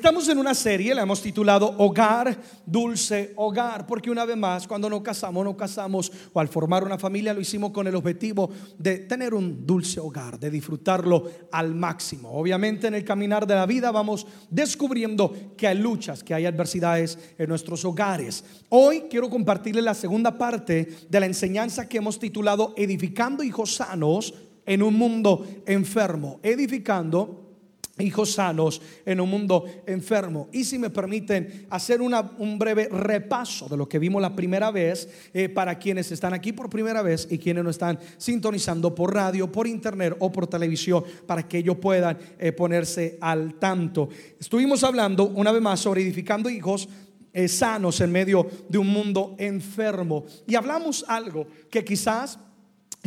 Estamos en una serie, la hemos titulado Hogar, Dulce Hogar, porque una vez más, cuando nos casamos, nos casamos o al formar una familia lo hicimos con el objetivo de tener un dulce hogar, de disfrutarlo al máximo. Obviamente en el caminar de la vida vamos descubriendo que hay luchas, que hay adversidades en nuestros hogares. Hoy quiero compartirles la segunda parte de la enseñanza que hemos titulado Edificando hijos sanos en un mundo enfermo, edificando hijos sanos en un mundo enfermo. Y si me permiten hacer un breve repaso de lo que vimos la primera vez eh, para quienes están aquí por primera vez y quienes no están sintonizando por radio, por internet o por televisión para que ellos puedan eh, ponerse al tanto. Estuvimos hablando una vez más sobre edificando hijos eh, sanos en medio de un mundo enfermo. Y hablamos algo que quizás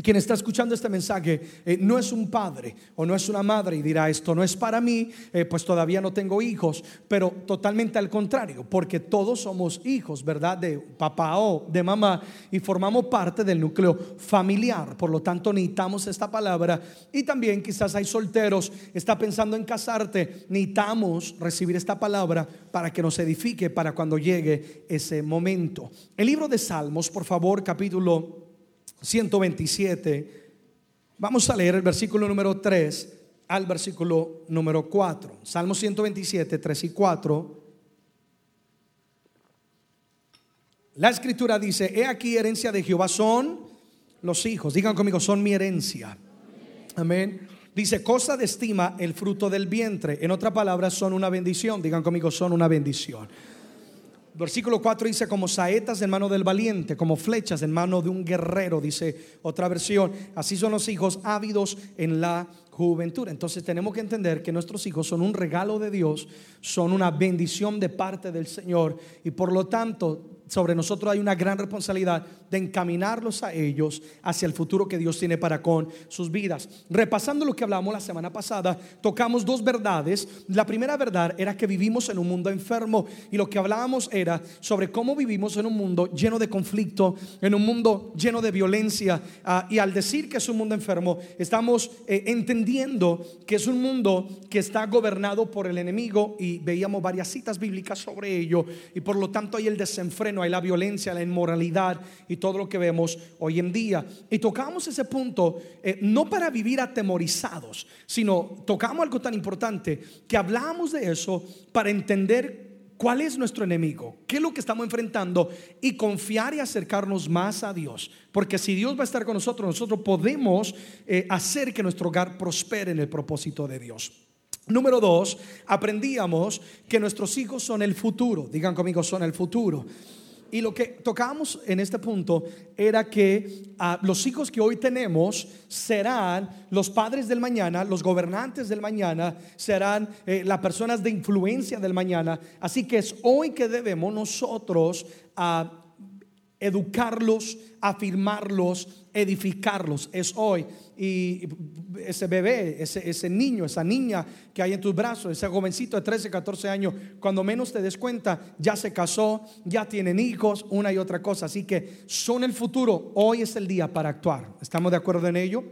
quien está escuchando este mensaje eh, no es un padre o no es una madre y dirá esto no es para mí, eh, pues todavía no tengo hijos, pero totalmente al contrario, porque todos somos hijos, ¿verdad? De papá o de mamá y formamos parte del núcleo familiar, por lo tanto necesitamos esta palabra y también quizás hay solteros, está pensando en casarte, necesitamos recibir esta palabra para que nos edifique para cuando llegue ese momento. El libro de Salmos, por favor, capítulo 127. Vamos a leer el versículo número 3 al versículo número 4. Salmo 127, 3 y 4. La escritura dice, he aquí herencia de Jehová son los hijos. Digan conmigo, son mi herencia. Amén. Dice, cosa de estima el fruto del vientre. En otra palabra, son una bendición. Digan conmigo, son una bendición. Versículo 4 dice, como saetas en mano del valiente, como flechas en mano de un guerrero, dice otra versión. Así son los hijos ávidos en la juventud. Entonces tenemos que entender que nuestros hijos son un regalo de Dios, son una bendición de parte del Señor y por lo tanto sobre nosotros hay una gran responsabilidad de encaminarlos a ellos hacia el futuro que Dios tiene para con sus vidas. Repasando lo que hablamos la semana pasada, tocamos dos verdades. La primera verdad era que vivimos en un mundo enfermo y lo que hablábamos era sobre cómo vivimos en un mundo lleno de conflicto, en un mundo lleno de violencia. Ah, y al decir que es un mundo enfermo, estamos eh, entendiendo que es un mundo que está gobernado por el enemigo y veíamos varias citas bíblicas sobre ello y por lo tanto hay el desenfreno hay la violencia, la inmoralidad y todo lo que vemos hoy en día. Y tocamos ese punto eh, no para vivir atemorizados, sino tocamos algo tan importante que hablamos de eso para entender cuál es nuestro enemigo, qué es lo que estamos enfrentando y confiar y acercarnos más a Dios. Porque si Dios va a estar con nosotros, nosotros podemos eh, hacer que nuestro hogar prospere en el propósito de Dios. Número dos, aprendíamos que nuestros hijos son el futuro. Digan conmigo, son el futuro. Y lo que tocamos en este punto era que ah, los hijos que hoy tenemos serán los padres del mañana, los gobernantes del mañana, serán eh, las personas de influencia del mañana. Así que es hoy que debemos nosotros a ah, educarlos, afirmarlos, edificarlos. Es hoy. Y ese bebé, ese, ese, niño, esa niña que hay en tus brazos, ese jovencito de 13, 14 años, cuando menos te des cuenta, ya se casó, ya tienen hijos, una y otra cosa. Así que son el futuro. Hoy es el día para actuar. ¿Estamos de acuerdo en ello?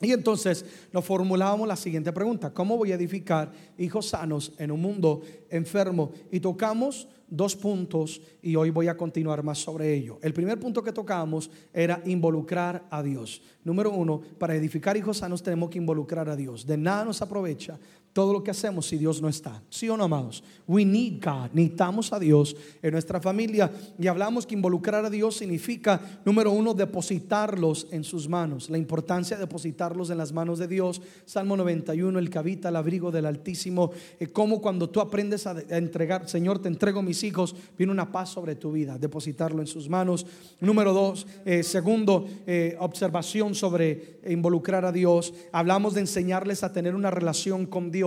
Y entonces nos formulábamos la siguiente pregunta, ¿cómo voy a edificar hijos sanos en un mundo enfermo? Y tocamos dos puntos y hoy voy a continuar más sobre ello. El primer punto que tocamos era involucrar a Dios. Número uno, para edificar hijos sanos tenemos que involucrar a Dios. De nada nos aprovecha todo lo que hacemos si Dios no está. ¿Sí o no, amados? We need God. Necesitamos a Dios en nuestra familia. Y hablamos que involucrar a Dios significa, número uno, depositarlos en sus manos. La importancia de depositarlos en las manos de Dios. Salmo 91, el que habita el abrigo del Altísimo. Eh, como cuando tú aprendes a, entregar, Señor, te entrego mis hijos, viene una paz sobre tu vida. Depositarlo en sus manos. Número dos, eh, segundo, eh, observación sobre involucrar a Dios. Hablamos de enseñarles a tener una relación con Dios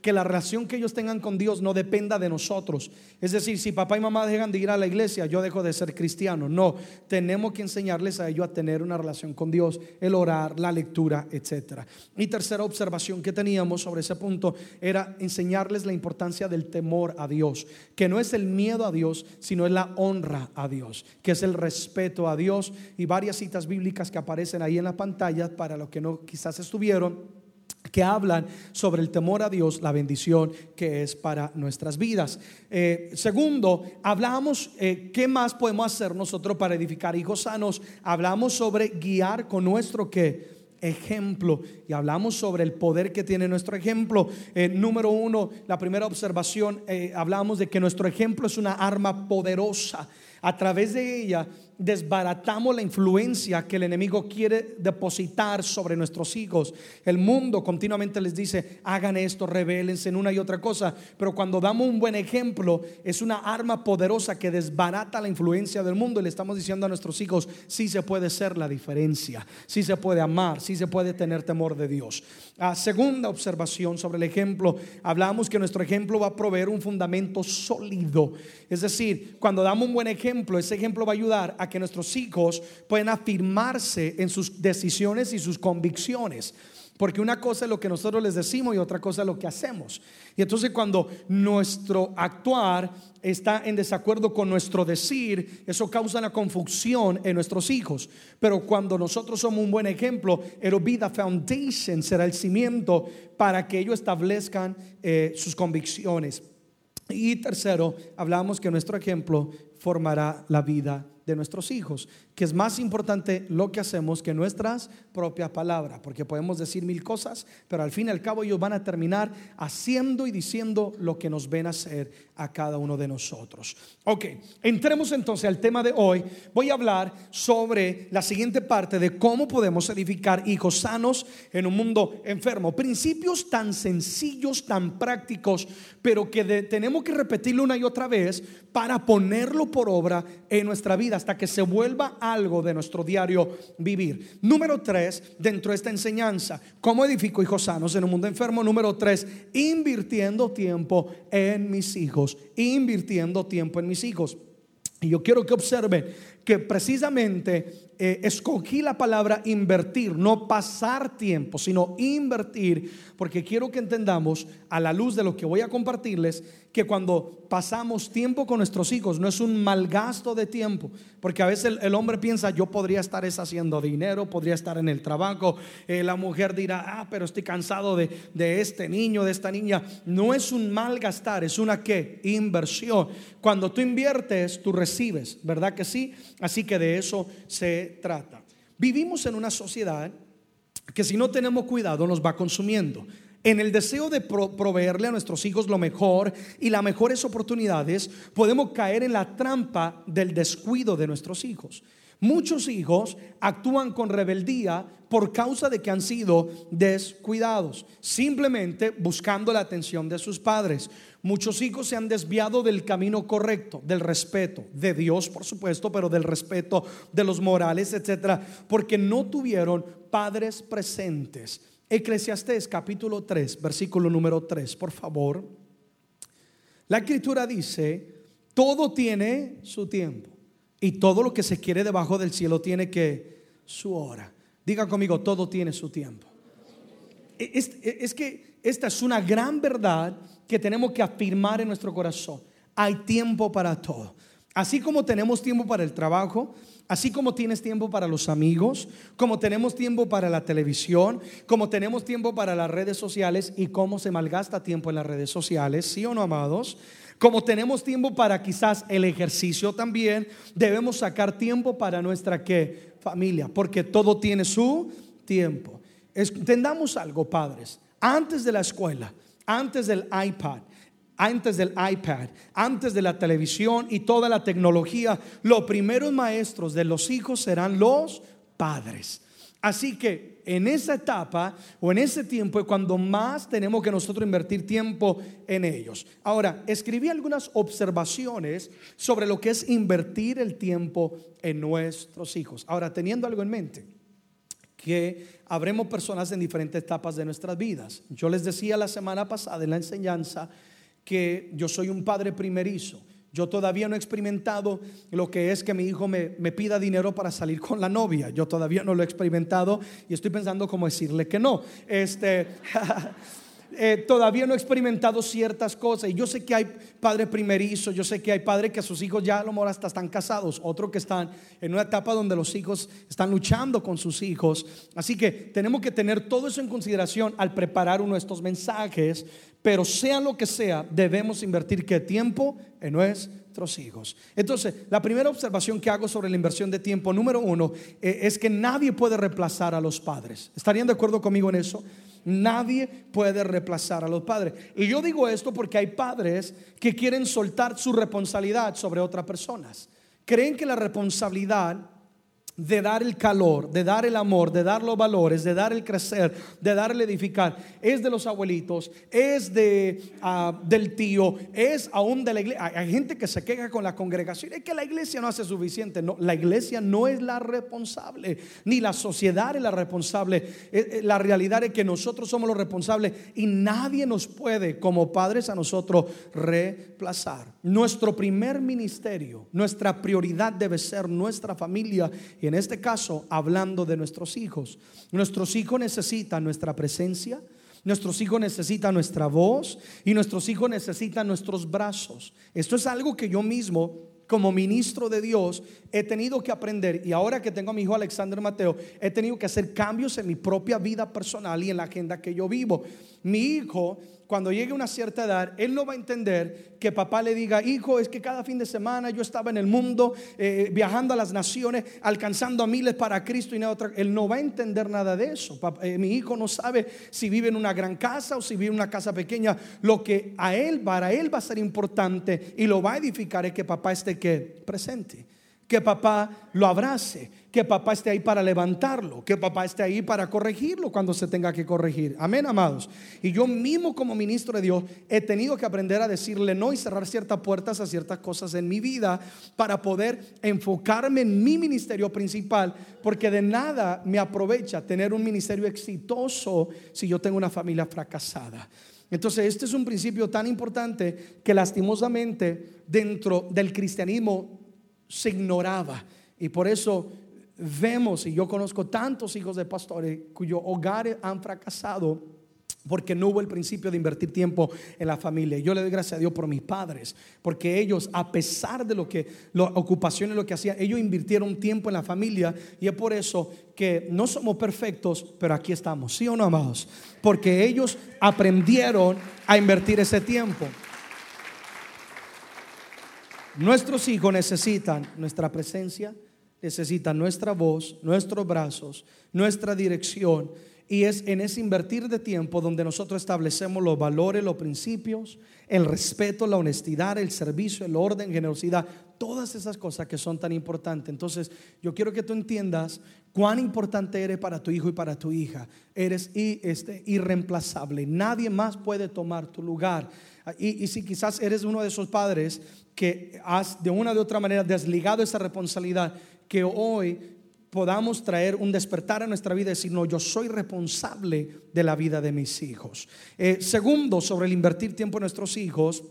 que la relación que ellos tengan con Dios no dependa de nosotros. Es decir, si papá y mamá dejan de ir a la iglesia, yo dejo de ser cristiano. No, tenemos que enseñarles a ellos a tener una relación con Dios, el orar, la lectura, etc. Y tercera observación que teníamos sobre ese punto era enseñarles la importancia del temor a Dios, que no es el miedo a Dios, sino es la honra a Dios, que es el respeto a Dios y varias citas bíblicas que aparecen ahí en la pantalla para los que no quizás estuvieron que hablan sobre el temor a Dios, la bendición que es para nuestras vidas. Eh, segundo, hablamos, eh, ¿qué más podemos hacer nosotros para edificar hijos sanos? Hablamos sobre guiar con nuestro que ejemplo y hablamos sobre el poder que tiene nuestro ejemplo. Eh, número uno, la primera observación, hablamos de que nuestro ejemplo es una arma poderosa. A través de ella desbaratamos la influencia que el enemigo quiere depositar sobre nuestros hijos. El mundo continuamente les dice, hagan esto, rebelense en una y otra cosa, pero cuando damos un buen ejemplo, es una arma poderosa que desbarata la influencia del mundo y le estamos diciendo a nuestros hijos, sí se puede ser la diferencia, sí se puede amar, sí se puede tener temor de Dios. Ah, segunda observación sobre el ejemplo, hablamos que nuestro ejemplo va a proveer un fundamento sólido, es decir, cuando damos un buen ejemplo, ese ejemplo va a ayudar a que nuestros hijos puedan afirmarse en sus decisiones y sus convicciones. Porque una cosa es lo que nosotros les decimos y otra cosa es lo que hacemos. Y entonces cuando nuestro actuar está en desacuerdo con nuestro decir, eso causa una confusión en nuestros hijos. Pero cuando nosotros somos un buen ejemplo, el vida foundation será el cimiento para que ellos establezcan eh, sus convicciones. Y tercero, hablamos que nuestro ejemplo formará la vida de nuestros hijos, que es más importante lo que hacemos que nuestras propias palabras, porque podemos decir mil cosas, pero al fin y al cabo ellos van a terminar haciendo y diciendo lo que nos ven hacer a cada uno de nosotros. Ok, entremos entonces al tema de hoy. Voy a hablar sobre la siguiente parte de cómo podemos edificar hijos sanos en un mundo enfermo. Principios tan sencillos, tan prácticos, pero que tenemos que repetirlo una y otra vez para ponerlo por obra en nuestra vida hasta que se vuelva algo de nuestro diario vivir. Número tres, dentro de esta enseñanza, ¿cómo edifico hijos sanos en un mundo enfermo? Número tres, invirtiendo tiempo en mis hijos, invirtiendo tiempo en mis hijos. Y yo quiero que observen que precisamente eh, escogí la palabra invertir, no pasar tiempo, sino invertir, porque quiero que entendamos a la luz de lo que voy a compartirles, que cuando pasamos tiempo con nuestros hijos no es un mal gasto de tiempo, porque a veces el, hombre piensa, yo podría estar haciendo dinero, podría estar en el trabajo, eh, la mujer dirá, ah, pero estoy cansado de, de este niño, de esta niña. No es un mal gastar, es una qué? Inversión. Cuando tú inviertes, tú recibes, ¿verdad que sí? Así que de eso se trata. Vivimos en una sociedad que si no tenemos cuidado nos va consumiendo. En el deseo de proveerle a nuestros hijos lo mejor y las mejores oportunidades, podemos caer en la trampa del descuido de nuestros hijos. Muchos hijos actúan con rebeldía por causa de que han sido descuidados, simplemente buscando la atención de sus padres. Muchos hijos se han desviado del camino correcto, del respeto de Dios, por supuesto, pero del respeto de los morales, etcétera, porque no tuvieron padres presentes. Eclesiastés capítulo 3, versículo número 3, por favor. La escritura dice, todo tiene su tiempo. Y todo lo que se quiere debajo del cielo tiene que su hora. Diga conmigo, todo tiene su tiempo. E, es, e, es, que esta es una gran verdad que tenemos que afirmar en nuestro corazón. Hay tiempo para todo. Así como tenemos tiempo para el trabajo, así como tienes tiempo para los amigos, como tenemos tiempo para la televisión, como tenemos tiempo para las redes sociales y cómo se malgasta tiempo en las redes sociales, ¿sí o no, amados? Como tenemos tiempo para quizás el ejercicio también, debemos sacar tiempo para nuestra ¿qué? familia, porque todo tiene su tiempo. Entendamos algo, padres. Antes de la escuela, antes del iPad, antes del iPad, antes de la televisión y toda la tecnología, los primeros maestros de los hijos serán los padres. Así que en esa etapa o en ese tiempo es cuando más tenemos que nosotros invertir tiempo en ellos. Ahora, escribí algunas observaciones sobre lo que es invertir el tiempo en nuestros hijos. Ahora, teniendo algo en mente, que habremos personas en diferentes etapas de nuestras vidas. Yo les decía la semana pasada en la enseñanza que yo soy un padre primerizo. Yo todavía no he experimentado lo que es que mi hijo me, pida dinero para salir con la novia. Yo todavía no lo he experimentado y estoy pensando cómo decirle que no. Este, eh, todavía no he experimentado ciertas cosas. Y yo sé que hay padres primerizos, yo sé que hay padres que sus hijos ya a lo mejor hasta están casados, otros que están en una etapa donde los hijos están luchando con sus hijos. Así que tenemos que tener todo eso en consideración al preparar uno de estos mensajes. Pero sea lo que sea, debemos invertir qué tiempo en nuestros hijos. Entonces, la primera observación que hago sobre la inversión de tiempo, número uno, eh, es que nadie puede reemplazar a los padres. ¿Estarían de acuerdo conmigo en eso? Nadie puede reemplazar a los padres. Y yo digo esto porque hay padres que quieren soltar su responsabilidad sobre otras personas. Creen que la responsabilidad de dar el calor, de dar el amor, de dar los valores, de dar el crecer, de dar el edificar, es de los abuelitos, es de, ah, del tío, es aún de la iglesia. Hay, gente que se queja con la congregación, es que la iglesia no hace suficiente. No, la iglesia no es la responsable, ni la sociedad es la responsable. Eh, eh, la realidad es que nosotros somos los responsables y nadie nos puede, como padres, a nosotros reemplazar. Nuestro primer ministerio, nuestra prioridad debe ser nuestra familia y en este caso hablando de nuestros hijos. Nuestros hijos necesitan nuestra presencia, nuestros hijos necesitan nuestra voz y nuestros hijos necesitan nuestros brazos. Esto es algo que yo mismo como ministro de Dios he tenido que aprender y ahora que tengo a mi hijo Alexander Mateo, he tenido que hacer cambios en mi propia vida personal y en la agenda que yo vivo. Mi hijo cuando llegue una cierta edad, él no va a entender que papá le diga, hijo, es que cada fin de semana yo estaba en el mundo, eh, viajando a las naciones, alcanzando a miles para Cristo y nada otra. Él no va a entender nada de eso. Eh, mi hijo no sabe si vive en una gran casa o si vive en una casa pequeña. Lo que a él, para él va a ser importante y lo va a edificar es que papá esté presente que papá lo abrace, que papá esté ahí para levantarlo, que papá esté ahí para corregirlo cuando se tenga que corregir. Amén, amados. Y yo mismo como ministro de Dios he tenido que aprender a decirle no y cerrar ciertas puertas a ciertas cosas en mi vida para poder enfocarme en mi ministerio principal, porque de nada me aprovecha tener un ministerio exitoso si yo tengo una familia fracasada. Entonces, este es un principio tan importante que lastimosamente dentro del cristianismo se ignoraba. Y por eso vemos, y yo conozco tantos hijos de pastores cuyos hogares han fracasado porque no hubo el principio de invertir tiempo en la familia. Yo le doy gracias a Dios por mis padres, porque ellos, a pesar de lo que, las ocupaciones, lo que hacían, ellos invirtieron tiempo en la familia y es por eso que no somos perfectos, pero aquí estamos, ¿sí o no, amados? Porque ellos aprendieron a invertir ese tiempo. Nuestros hijos necesitan nuestra presencia, necesitan nuestra voz, nuestros brazos, nuestra dirección. Y es en ese invertir de tiempo donde nosotros establecemos los valores, los principios, el respeto, la honestidad, el servicio, el orden, generosidad, todas esas cosas que son tan importantes. Entonces, yo quiero que tú entiendas cuán importante eres para tu hijo y para tu hija. Eres este, irreemplazable. Nadie más puede tomar tu lugar. Y, si quizás eres uno de esos padres que has de una u otra manera desligado esa responsabilidad, que hoy podamos traer un despertar a nuestra vida y decir, no, yo soy responsable de la vida de mis hijos. Eh, segundo, sobre el invertir tiempo en nuestros hijos,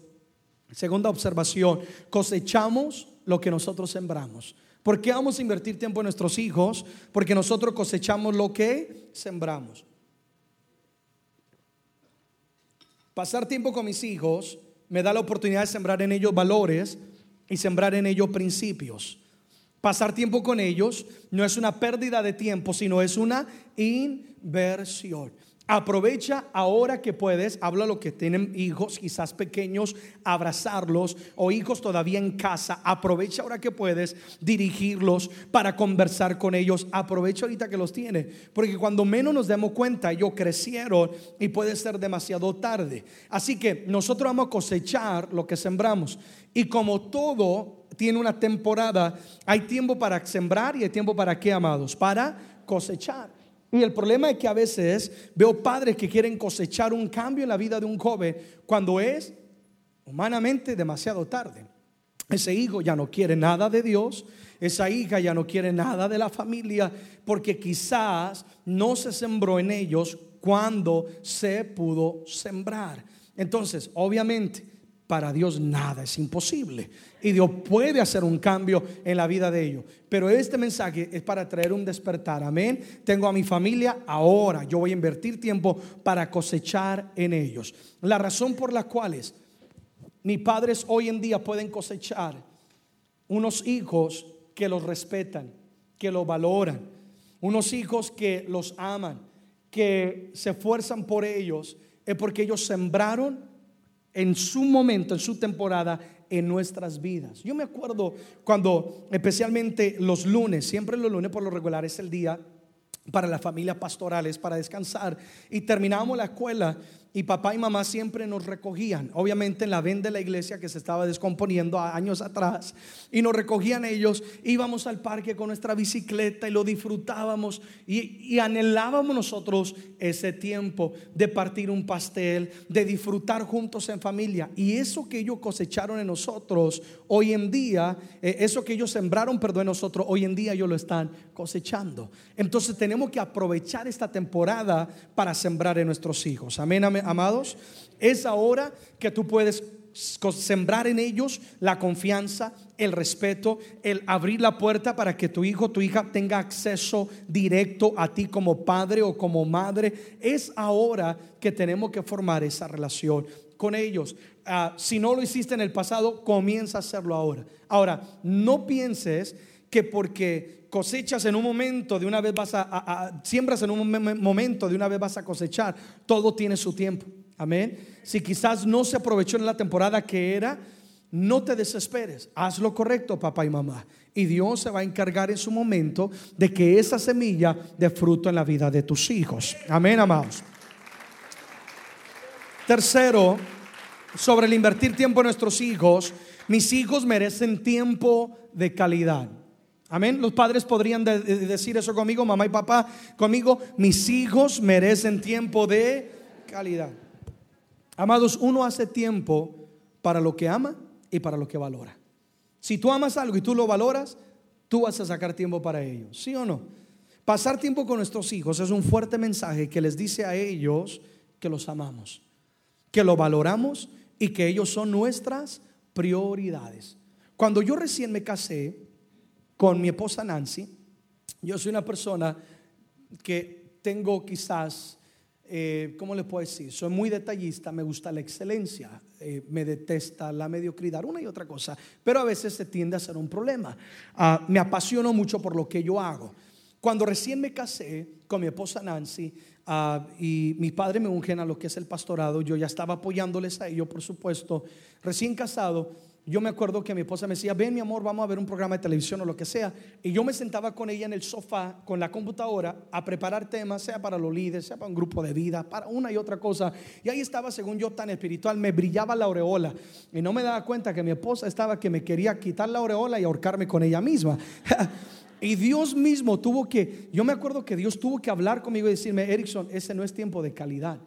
segunda observación, cosechamos lo que nosotros sembramos. ¿Por qué vamos a invertir tiempo en nuestros hijos? Porque nosotros cosechamos lo que sembramos. Pasar tiempo con mis hijos me da la oportunidad de sembrar en ellos valores y sembrar en ellos principios. Pasar tiempo con ellos no es una pérdida de tiempo, sino es una inversión. Aprovecha ahora que puedes, habla lo que tienen hijos quizás pequeños, abrazarlos o hijos todavía en casa. Aprovecha ahora que puedes dirigirlos para conversar con ellos. Aprovecha ahorita que los tiene, porque cuando menos nos demos cuenta, ellos crecieron y puede ser demasiado tarde. Así que nosotros vamos a cosechar lo que sembramos. Y como todo tiene una temporada, hay tiempo para sembrar y hay tiempo para qué, amados? Para cosechar. Y el problema es que a veces veo padres que quieren cosechar un cambio en la vida de un joven cuando es humanamente demasiado tarde. Ese hijo ya no quiere nada de Dios, esa hija ya no quiere nada de la familia, porque quizás no se sembró en ellos cuando se pudo sembrar. Entonces, obviamente, Para Dios nada es imposible. Y Dios puede hacer un cambio en la vida de ellos. Pero este mensaje es para traer un despertar. Amén. Tengo a mi familia ahora. Yo voy a invertir tiempo para cosechar en ellos. La razón por la cual es, mis padres hoy en día pueden cosechar unos hijos que los respetan, que los valoran. Unos hijos que los aman, que se esfuerzan por ellos. Es porque ellos sembraron en su momento, en su temporada, en nuestras vidas. Yo me acuerdo cuando, especialmente los lunes, siempre los lunes por lo regular es el día para las familias pastorales, para descansar, y terminábamos la escuela y papá y mamá siempre nos recogían, obviamente en la venda de la iglesia que se estaba descomponiendo años atrás, y nos recogían ellos, íbamos al parque con nuestra bicicleta y lo disfrutábamos y, anhelábamos nosotros ese tiempo de partir un pastel, de disfrutar juntos en familia. Y eso que ellos cosecharon en nosotros, hoy en día, eh, eso que ellos sembraron, perdón, en nosotros, hoy en día ellos lo están cosechando. Entonces tenemos que aprovechar esta temporada para sembrar en nuestros hijos. Amén, amén amados, es ahora que tú puedes sembrar en ellos la confianza, el respeto, el abrir la puerta para que tu hijo, tu hija tenga acceso directo a ti como padre o como madre. Es ahora que tenemos que formar esa relación con ellos. Ah, si no lo hiciste en el pasado, comienza a hacerlo ahora. Ahora, no pienses que porque cosechas en un momento, de una vez vas a, siembras en un momento, de una vez vas a cosechar, todo tiene su tiempo. Amén. Si quizás no se aprovechó en la temporada que era, no te desesperes. Haz lo correcto, papá y mamá. Y Dios se va a encargar en su momento de que esa semilla dé fruto en la vida de tus hijos. Amén, amados. Tercero, sobre el invertir tiempo en nuestros hijos, mis hijos merecen tiempo de calidad. Amén. Los padres podrían decir eso conmigo, mamá y papá, conmigo, mis hijos merecen tiempo de calidad. Amados, uno hace tiempo para lo que ama y para lo que valora. Si tú amas algo y tú lo valoras, tú vas a sacar tiempo para ello, ¿sí o no? Pasar tiempo con nuestros hijos es un fuerte mensaje que les dice a ellos que los amamos, que lo valoramos y que ellos son nuestras prioridades. Cuando yo recién me casé, con mi esposa Nancy. Yo soy una persona que tengo quizás, eh, ¿cómo le puedo decir? Soy muy detallista, me gusta la excelencia, eh, me detesta la mediocridad, una y otra cosa, pero a veces se tiende a ser un problema. Ah, me apasiono mucho por lo que yo hago. Cuando recién me casé con mi esposa Nancy ah, y mi padre me ungen a lo que es el pastorado, yo ya estaba apoyándoles a ellos, por supuesto, recién casado yo me acuerdo que mi esposa me decía, ven mi amor, vamos a ver un programa de televisión o lo que sea. Y yo me sentaba con ella en el sofá, con la computadora, a preparar temas, sea para los líderes, sea para un grupo de vida, para una y otra cosa. Y ahí estaba, según yo, tan espiritual, me brillaba la aureola. Y no me daba cuenta que mi esposa estaba que me quería quitar la aureola y ahorcarme con ella misma. y Dios mismo tuvo que, yo me acuerdo que Dios tuvo que hablar conmigo y decirme, Erickson, ese no es tiempo de calidad.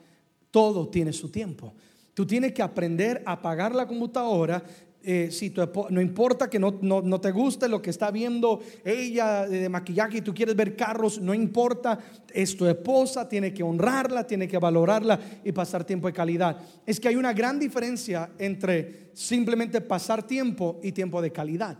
Todo tiene su tiempo. Tú tienes que aprender a apagar la computadora eh, si tu no importa que no, no, te guste lo que está viendo ella de maquillaje y tú quieres ver carros, no importa, es tu esposa, tiene que honrarla, tiene que valorarla y pasar tiempo de calidad. Es que hay una gran diferencia entre simplemente pasar tiempo y tiempo de calidad.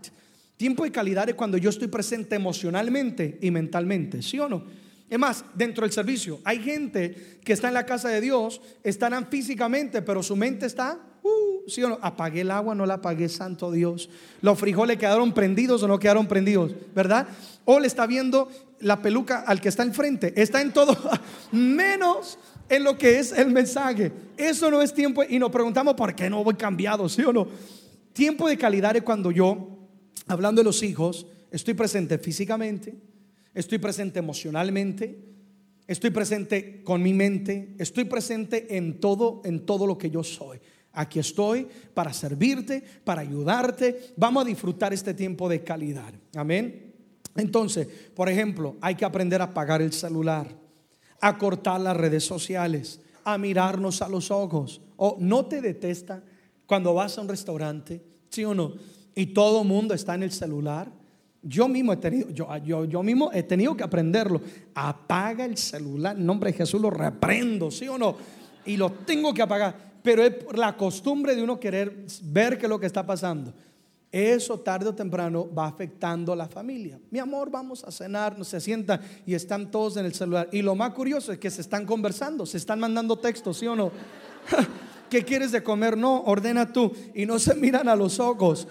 Tiempo de calidad es cuando yo estoy presente emocionalmente y mentalmente, ¿sí o no? Es más, dentro del servicio hay gente que está en la casa de Dios, estarán físicamente, pero su mente está Uh, ¿sí o no? Apagué el agua, no la apagué, santo Dios. Los frijoles quedaron prendidos o no quedaron prendidos, ¿verdad? O le está viendo la peluca al que está enfrente. Está en todo, menos en lo que es el mensaje. Eso no es tiempo. Y nos preguntamos por qué no voy cambiado, ¿sí o no? Tiempo de calidad es cuando yo, hablando de los hijos, estoy presente físicamente, estoy presente emocionalmente, estoy presente con mi mente, estoy presente en todo, en todo lo que yo soy. Aquí estoy para servirte, para ayudarte. Vamos a disfrutar este tiempo de calidad. Amén. Entonces, por ejemplo, hay que aprender a apagar el celular, a cortar las redes sociales, a mirarnos a los ojos. O no te detesta cuando vas a un restaurante, ¿sí o no? Y todo el mundo está en el celular. Yo mismo he tenido, yo, yo, yo mismo he tenido que aprenderlo. Apaga el celular. En nombre de Jesús lo reprendo, ¿sí o no? Y lo tengo que apagar pero es la costumbre de uno querer ver qué es lo que está pasando. Eso tarde o temprano va afectando a la familia. Mi amor, vamos a cenar, se sientan y están todos en el celular. Y lo más curioso es que se están conversando, se están mandando textos, ¿sí o no? ¿Qué quieres de comer? No, ordena tú. Y no se miran a los ojos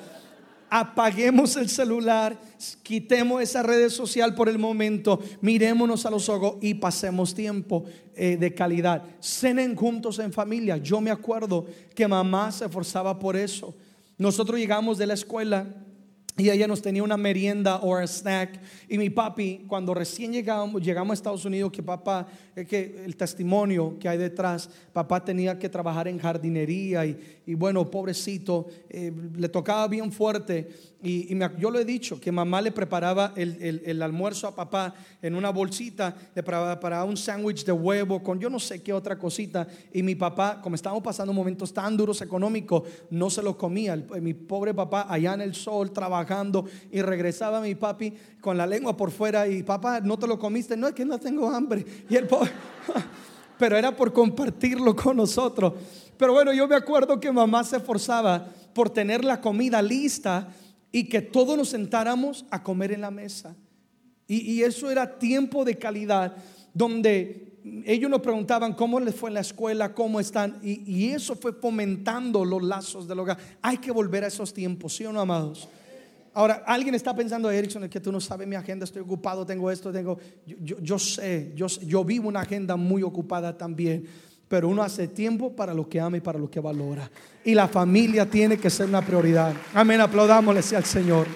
apaguemos el celular, quitemos esa red social por el momento, mirémonos a los ojos y pasemos tiempo eh, de calidad. Cenen juntos en familia. Yo me acuerdo que mamá se esforzaba por eso. Nosotros llegamos de la escuela y ella nos tenía una merienda o un snack. Y mi papi, cuando recién llegamos, llegamos a Estados Unidos, que papá, que el testimonio que hay detrás, papá tenía que trabajar en jardinería y, bueno, pobrecito, eh, le tocaba bien fuerte y, yo lo he dicho, que mamá le preparaba el, almuerzo a papá en una bolsita, le preparaba un sándwich de huevo con yo no sé qué otra cosita. Y mi papá, como estábamos pasando momentos tan duros económicos, no se lo comía. mi pobre papá allá en el sol trabajando y regresaba mi papi con la lengua por fuera y papá, no te lo comiste. No es que no tengo hambre. Y el pobre, pero era por compartirlo con nosotros. Pero bueno, yo me acuerdo que mamá se esforzaba por tener la comida lista y que todos nos sentáramos a comer en la mesa. Y, eso era tiempo de calidad donde ellos nos preguntaban cómo les fue en la escuela, cómo están. Y, eso fue fomentando los lazos del hogar. Hay que volver a esos tiempos, ¿sí o no, amados? Ahora, alguien está pensando, Erickson, es que tú no sabes mi agenda, estoy ocupado, tengo esto, tengo... Yo, yo, sé, yo, yo vivo una agenda muy ocupada también pero uno hace tiempo para lo que ama y para lo que valora. Y la familia tiene que ser una prioridad. Amén, aplaudámosle al Señor.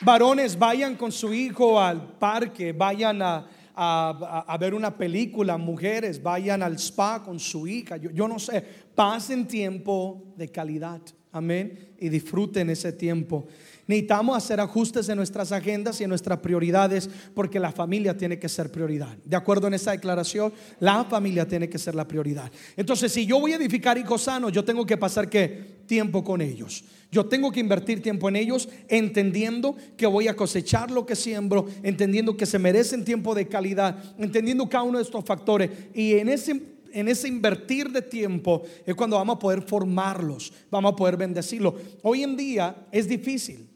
Varones, vayan con su hijo al parque, vayan a, a, ver una película, mujeres, vayan al spa con su hija. Yo, yo no sé, pasen tiempo de calidad. Amén. Y disfruten ese tiempo. Necesitamos hacer ajustes en nuestras agendas y en nuestras prioridades porque la familia tiene que ser prioridad. De acuerdo en esa declaración, la familia tiene que ser la prioridad. Entonces, si yo voy a edificar hijos sanos, yo tengo que pasar qué? Tiempo con ellos. Yo tengo que invertir tiempo en ellos, entendiendo que voy a cosechar lo que siembro, entendiendo que se merecen tiempo de calidad, entendiendo cada uno de estos factores. Y en ese en ese invertir de tiempo es cuando vamos a poder formarlos, vamos a poder bendecirlos. Hoy en día es difícil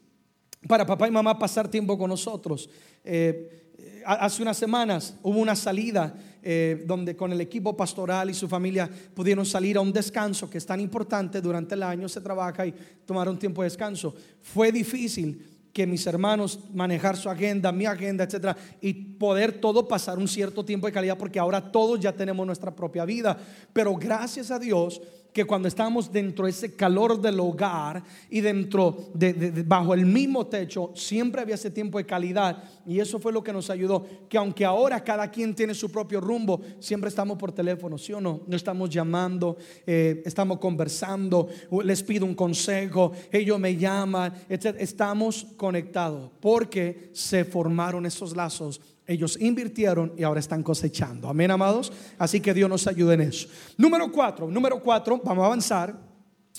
para papá y mamá pasar tiempo con nosotros. Eh, hace unas semanas hubo una salida eh, donde con el equipo pastoral y su familia pudieron salir a un descanso que es tan importante. Durante el año se trabaja y tomaron tiempo de descanso. Fue difícil que mis hermanos manejar su agenda, mi agenda, etcétera, y poder todo pasar un cierto tiempo de calidad, porque ahora todos ya tenemos nuestra propia vida. Pero gracias a Dios, que cuando estábamos dentro de ese calor del hogar y dentro de, bajo el mismo techo, siempre había ese tiempo de calidad y eso fue lo que nos ayudó. Que aunque ahora cada quien tiene su propio rumbo, siempre estamos por teléfono, ¿sí o no? No estamos llamando, eh, estamos conversando, les pido un consejo, ellos me llaman, etc. Estamos conectados porque se formaron esos lazos ellos invirtieron y ahora están cosechando. Amén, amados. Así que Dios nos ayude en eso. Número cuatro, número cuatro, vamos a avanzar.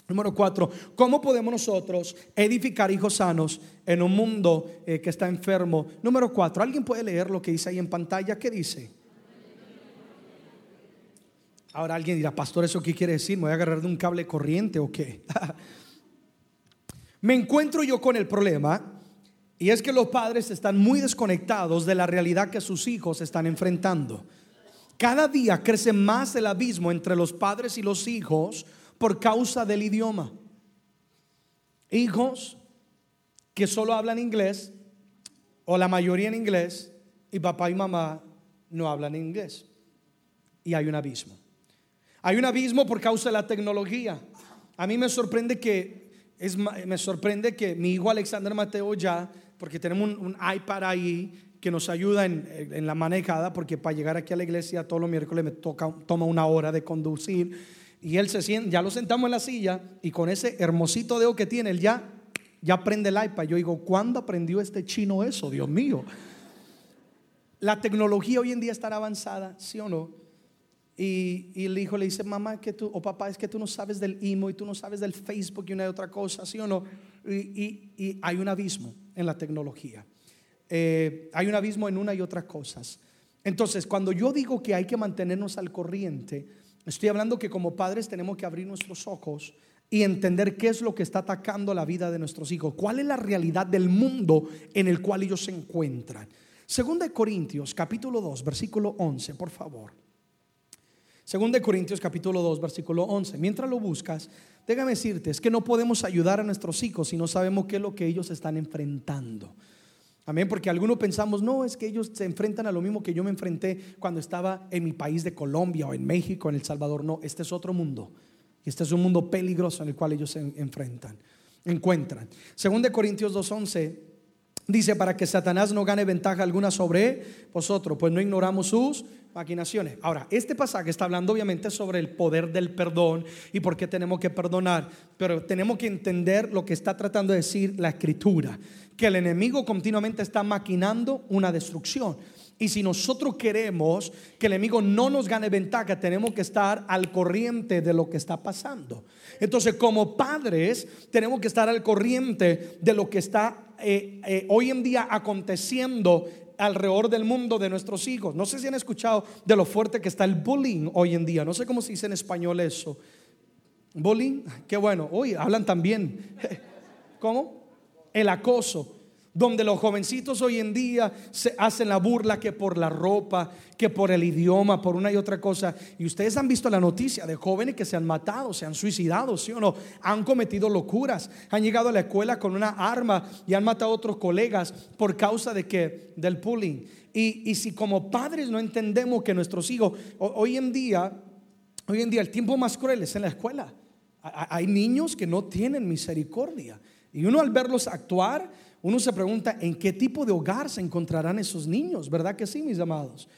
Número cuatro, ¿cómo podemos nosotros edificar hijos sanos en un mundo eh, que está enfermo? Número cuatro, ¿alguien puede leer lo que dice ahí en pantalla? ¿Qué dice? Ahora alguien dirá, pastor, ¿eso qué quiere decir? ¿Me voy a agarrar de un cable corriente o qué? Me encuentro yo con el problema y es que los padres están muy desconectados de la realidad que sus hijos están enfrentando. Cada día crece más el abismo entre los padres y los hijos por causa del idioma. Hijos que solo hablan inglés o la mayoría en inglés y papá y mamá no hablan inglés. Y hay un abismo. Hay un abismo por causa de la tecnología. A mí me sorprende que es, me sorprende que mi hijo Alexander Mateo ya porque tenemos un, iPad ahí que nos ayuda en, la manejada, porque para llegar aquí a la iglesia todos los miércoles me toca, toma una hora de conducir. Y él se siente, ya lo sentamos en la silla y con ese hermosito dedo que tiene, él ya, ya prende el iPad. Yo digo, ¿cuándo aprendió este chino eso? Dios mío. La tecnología hoy en día está avanzada, ¿sí o no? Y, el hijo le dice, mamá, tú, o papá, es que tú no sabes del imo y tú no sabes del Facebook y una y otra cosa, ¿sí o no? y hay un abismo en la tecnología. Eh, hay un abismo en una y otras cosas. Entonces, cuando yo digo que hay que mantenernos al corriente, estoy hablando que como padres tenemos que abrir nuestros ojos y entender qué es lo que está atacando la vida de nuestros hijos, cuál es la realidad del mundo en el cual ellos se encuentran. Segunda de Corintios, capítulo 2, versículo 11, por favor. Segunda de Corintios, capítulo 2, versículo 11. Mientras lo buscas, déjame decirte, es que no podemos ayudar a nuestros hijos si no sabemos qué es lo que ellos están enfrentando. Amén, porque algunos pensamos, no, es que ellos se enfrentan a lo mismo que yo me enfrenté cuando estaba en mi país de Colombia o en México, en El Salvador. No, este es otro mundo. Y este es un mundo peligroso en el cual ellos se enfrentan, encuentran. Según de Corintios 2.11 dice, para que Satanás no gane ventaja alguna sobre vosotros, pues no ignoramos sus maquinaciones. Ahora, este pasaje está hablando obviamente sobre el poder del perdón y por qué tenemos que perdonar, pero tenemos que entender lo que está tratando de decir la escritura que el enemigo continuamente está maquinando una destrucción. Y si nosotros queremos que el enemigo no nos gane ventaja, tenemos que estar al corriente de lo que está pasando. Entonces, como padres, tenemos que estar al corriente de lo que está eh, eh, hoy en día aconteciendo alrededor del mundo de nuestros hijos. No sé si han escuchado de lo fuerte que está el bullying hoy en día. No sé cómo se dice en español eso. Bullying, qué bueno. Hoy hablan también. ¿Cómo? el acoso, donde los jovencitos hoy en día se hacen la burla que por la ropa, que por el idioma, por una y otra cosa. Y ustedes han visto la noticia de jóvenes que se han matado, se han suicidado, ¿sí o no? Han cometido locuras, han llegado a la escuela con una arma y han matado a otros colegas por causa de que del bullying. Y, y si como padres no entendemos que nuestros hijos, hoy en día, hoy en día el tiempo más cruel es en la escuela. Hay niños que no tienen misericordia. Y uno al verlos actuar, uno se pregunta en qué tipo de hogar se encontrarán esos niños, ¿verdad que sí, mis amados?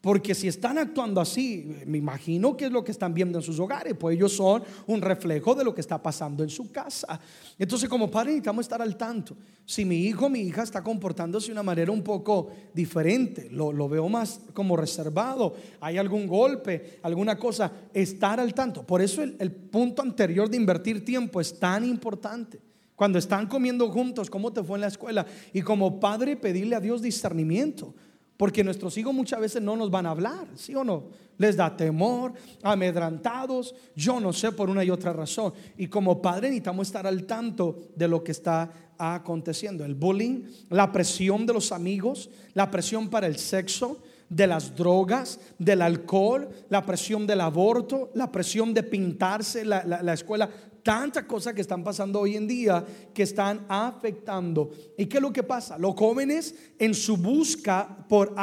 Porque si están actuando así, me imagino que es lo que están viendo en sus hogares, pues ellos son un reflejo de lo que está pasando en su casa. Entonces como padre necesitamos estar al tanto. Si mi hijo o mi hija está comportándose de una manera un poco diferente, lo, lo veo más como reservado, hay algún golpe, alguna cosa, estar al tanto. Por eso el, el punto anterior de invertir tiempo es tan importante. Cuando están comiendo juntos, ¿cómo te fue en la escuela? Y como padre pedirle a Dios discernimiento. Porque nuestros hijos muchas veces no nos van a hablar, ¿sí o no? Les da temor, amedrantados, yo no sé por una y otra razón. Y como padre necesitamos estar al tanto de lo que está aconteciendo. El bullying, la presión de los amigos, la presión para el sexo, de las drogas, del alcohol, la presión del aborto, la presión de pintarse la, la escuela tantas cosas que están pasando hoy en día que están afectando. ¿Y qué es lo que pasa? Los jóvenes en su busca por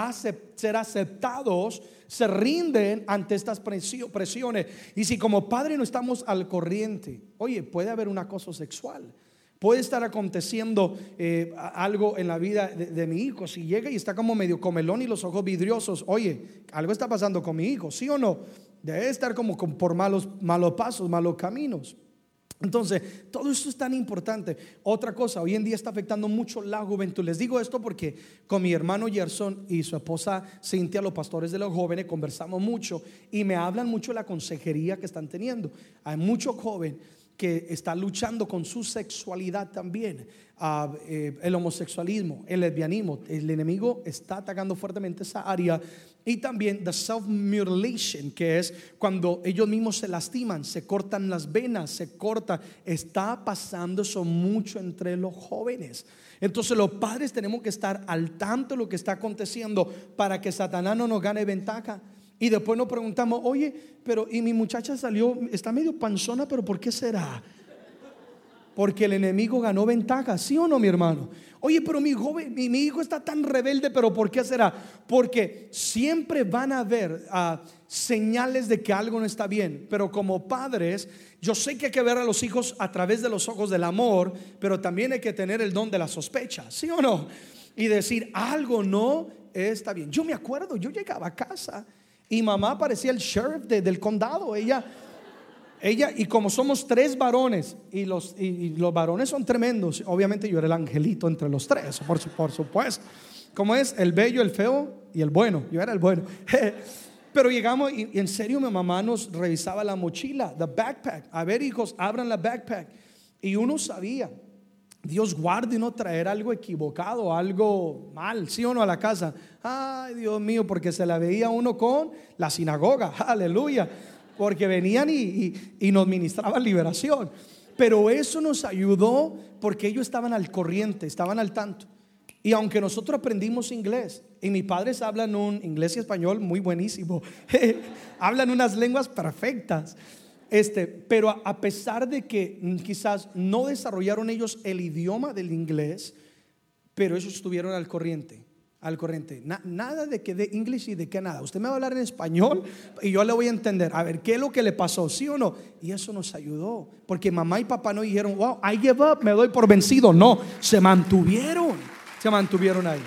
ser aceptados se rinden ante estas presiones. Y si como padre no estamos al corriente, oye, puede haber un acoso sexual. Puede estar aconteciendo eh, algo en la vida de, mi hijo. Si llega y está como medio comelón y los ojos vidriosos, oye, algo está pasando con mi hijo, ¿sí o no? Debe estar como por malos, malos pasos, malos caminos. Entonces, todo esto es tan importante. Otra cosa, hoy en día está afectando mucho la juventud. Les digo esto porque con mi hermano Gerson y su esposa Cintia, los pastores de los jóvenes, conversamos mucho y me hablan mucho de la consejería que están teniendo. Hay muchos jóvenes que están luchando con su sexualidad también, ah, eh, el homosexualismo, el lesbianismo. El enemigo está atacando fuertemente esa área y también the self-mutilation, que es cuando ellos mismos se lastiman, se cortan las venas, se corta. Está pasando eso mucho entre los jóvenes. Entonces los padres tenemos que estar al tanto de lo que está aconteciendo para que Satanás no nos gane ventaja. Y después nos preguntamos, oye, pero y mi muchacha salió, está medio panzona, pero ¿por qué será? Porque el enemigo ganó ventaja, ¿sí o no, mi hermano? Oye, pero mi hijo está tan rebelde, pero ¿por qué será? Porque siempre van a haber ah, señales de que algo no está bien. Pero como padres, yo sé que hay que ver a los hijos a través de los ojos del amor, pero también hay que tener el don de la sospecha, ¿sí o no? Y decir, algo no está bien. Yo me acuerdo, yo llegaba a casa y mamá parecía el sheriff del condado. Ella ella, y como somos tres varones, y los, y, los varones son tremendos, obviamente yo era el angelito entre los tres, por, por supuesto. Como es el bello, el feo y el bueno. Yo era el bueno. Pero llegamos y, en serio mi mamá nos revisaba la mochila, the backpack. A ver, hijos, abran la backpack. Y uno sabía Dios guarde no traer algo equivocado, algo mal, sí o no a la casa. Ay, Dios mío, porque se la veía uno con la sinagoga, aleluya, porque venían y, nos ministraban liberación. Pero eso nos ayudó porque ellos estaban al corriente, estaban al tanto. Y aunque nosotros aprendimos inglés, y mis padres hablan un inglés y español muy buenísimo, hablan unas lenguas perfectas. Este, pero a, pesar de que quizás no desarrollaron ellos el idioma del inglés, pero ellos estuvieron al corriente, al corriente. nada de que de inglés y de que nada. Usted me va a hablar en español y yo le voy a entender. A ver, ¿qué es lo que le pasó? ¿Sí o no? Y eso nos ayudó, porque mamá y papá no dijeron, wow, I give up, me doy por vencido. No, se mantuvieron se mantuvieron ahí.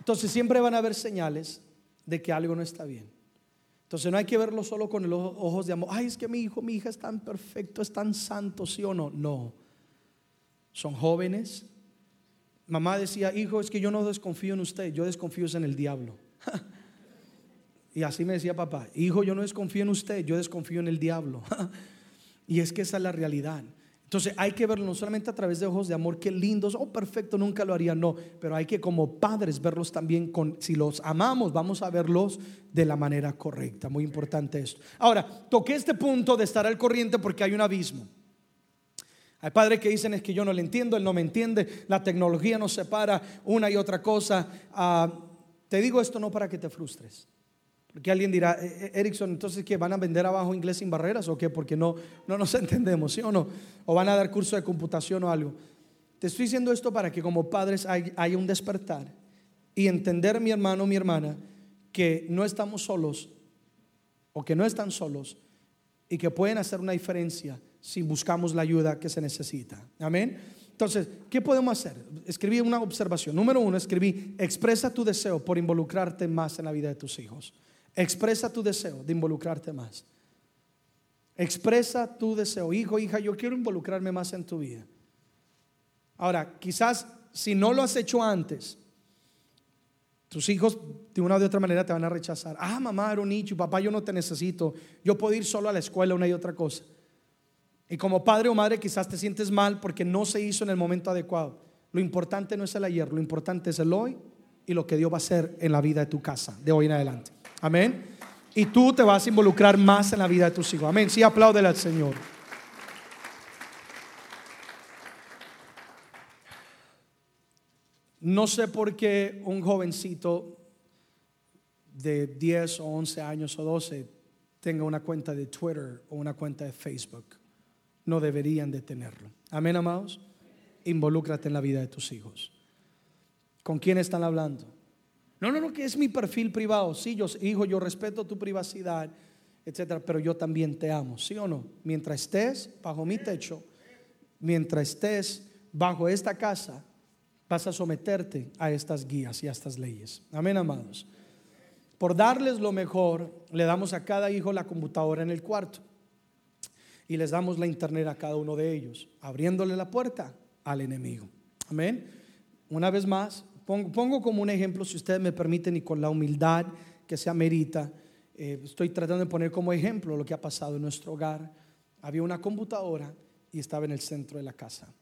Entonces siempre van a haber señales de que algo no está bien. Entonces no hay que verlo solo con los ojos de amor. Ay, es que mi hijo, mi hija es tan perfecto, es tan santo, sí o no. No. Son jóvenes. Mamá decía, hijo, es que yo no desconfío en usted, yo desconfío en el diablo. y así me decía papá, hijo, yo no desconfío en usted, yo desconfío en el diablo. y es que esa es la realidad. Entonces hay que verlo no solamente a través de ojos de amor, qué lindos, oh perfecto, nunca lo haría, no, pero hay que como padres verlos también con, si los amamos, vamos a verlos de la manera correcta, muy importante esto. Ahora, toqué este punto de estar al corriente porque hay un abismo. Hay padres que dicen es que yo no le entiendo, él no me entiende, la tecnología nos separa una y otra cosa. Ah, te digo esto no para que te frustres. Porque alguien dirá, e-, e-, Erickson, entonces que van a vender abajo inglés sin barreras o qué? Porque no, no nos entendemos, ¿sí o no? O van a dar curso de computación o algo. Te estoy diciendo esto para que como padres haya un despertar y entender, mi hermano, mi hermana, que no estamos solos o que no están solos y que pueden hacer una diferencia si buscamos la ayuda que se necesita. Amén. Entonces, ¿qué podemos hacer? Escribí una observación. Número uno, escribí, expresa tu deseo por involucrarte más en la vida de tus hijos. Expresa tu deseo de involucrarte más. Expresa tu deseo. Hijo, hija, yo quiero involucrarme más en tu vida. Ahora, quizás si no lo has hecho antes, tus hijos de una u otra manera te van a rechazar. Ah, mamá, era un nicho, papá, yo no te necesito. Yo puedo ir solo a la escuela, una y otra cosa. Y como padre o madre quizás te sientes mal porque no se hizo en el momento adecuado. Lo importante no es el ayer, lo importante es el hoy y lo que Dios va a hacer en la vida de tu casa, de hoy en adelante. Amén. Y tú te vas a involucrar más en la vida de tus hijos. Amén. Sí, apláudele al Señor. No sé por qué un jovencito de 10 o 11 años o 12 tenga una cuenta de Twitter o una cuenta de Facebook. No deberían de tenerlo. Amén, amados. Involúcrate en la vida de tus hijos. ¿Con quién están hablando? No, no, no, que es mi perfil privado. Sí, yo, hijo, yo respeto tu privacidad, etcétera, pero yo también te amo, ¿sí o no? Mientras estés bajo mi techo, mientras estés bajo esta casa, vas a someterte a estas guías y a estas leyes. Amén, amados. Por darles lo mejor, le damos a cada hijo la computadora en el cuarto y les damos la internet a cada uno de ellos, abriéndole la puerta al enemigo. Amén. Una vez más, Pongo, como un ejemplo, si ustedes me permiten, y con la humildad que se amerita, eh, estoy tratando de poner como ejemplo lo que ha pasado en nuestro hogar. Había una computadora y estaba en el centro de la casa.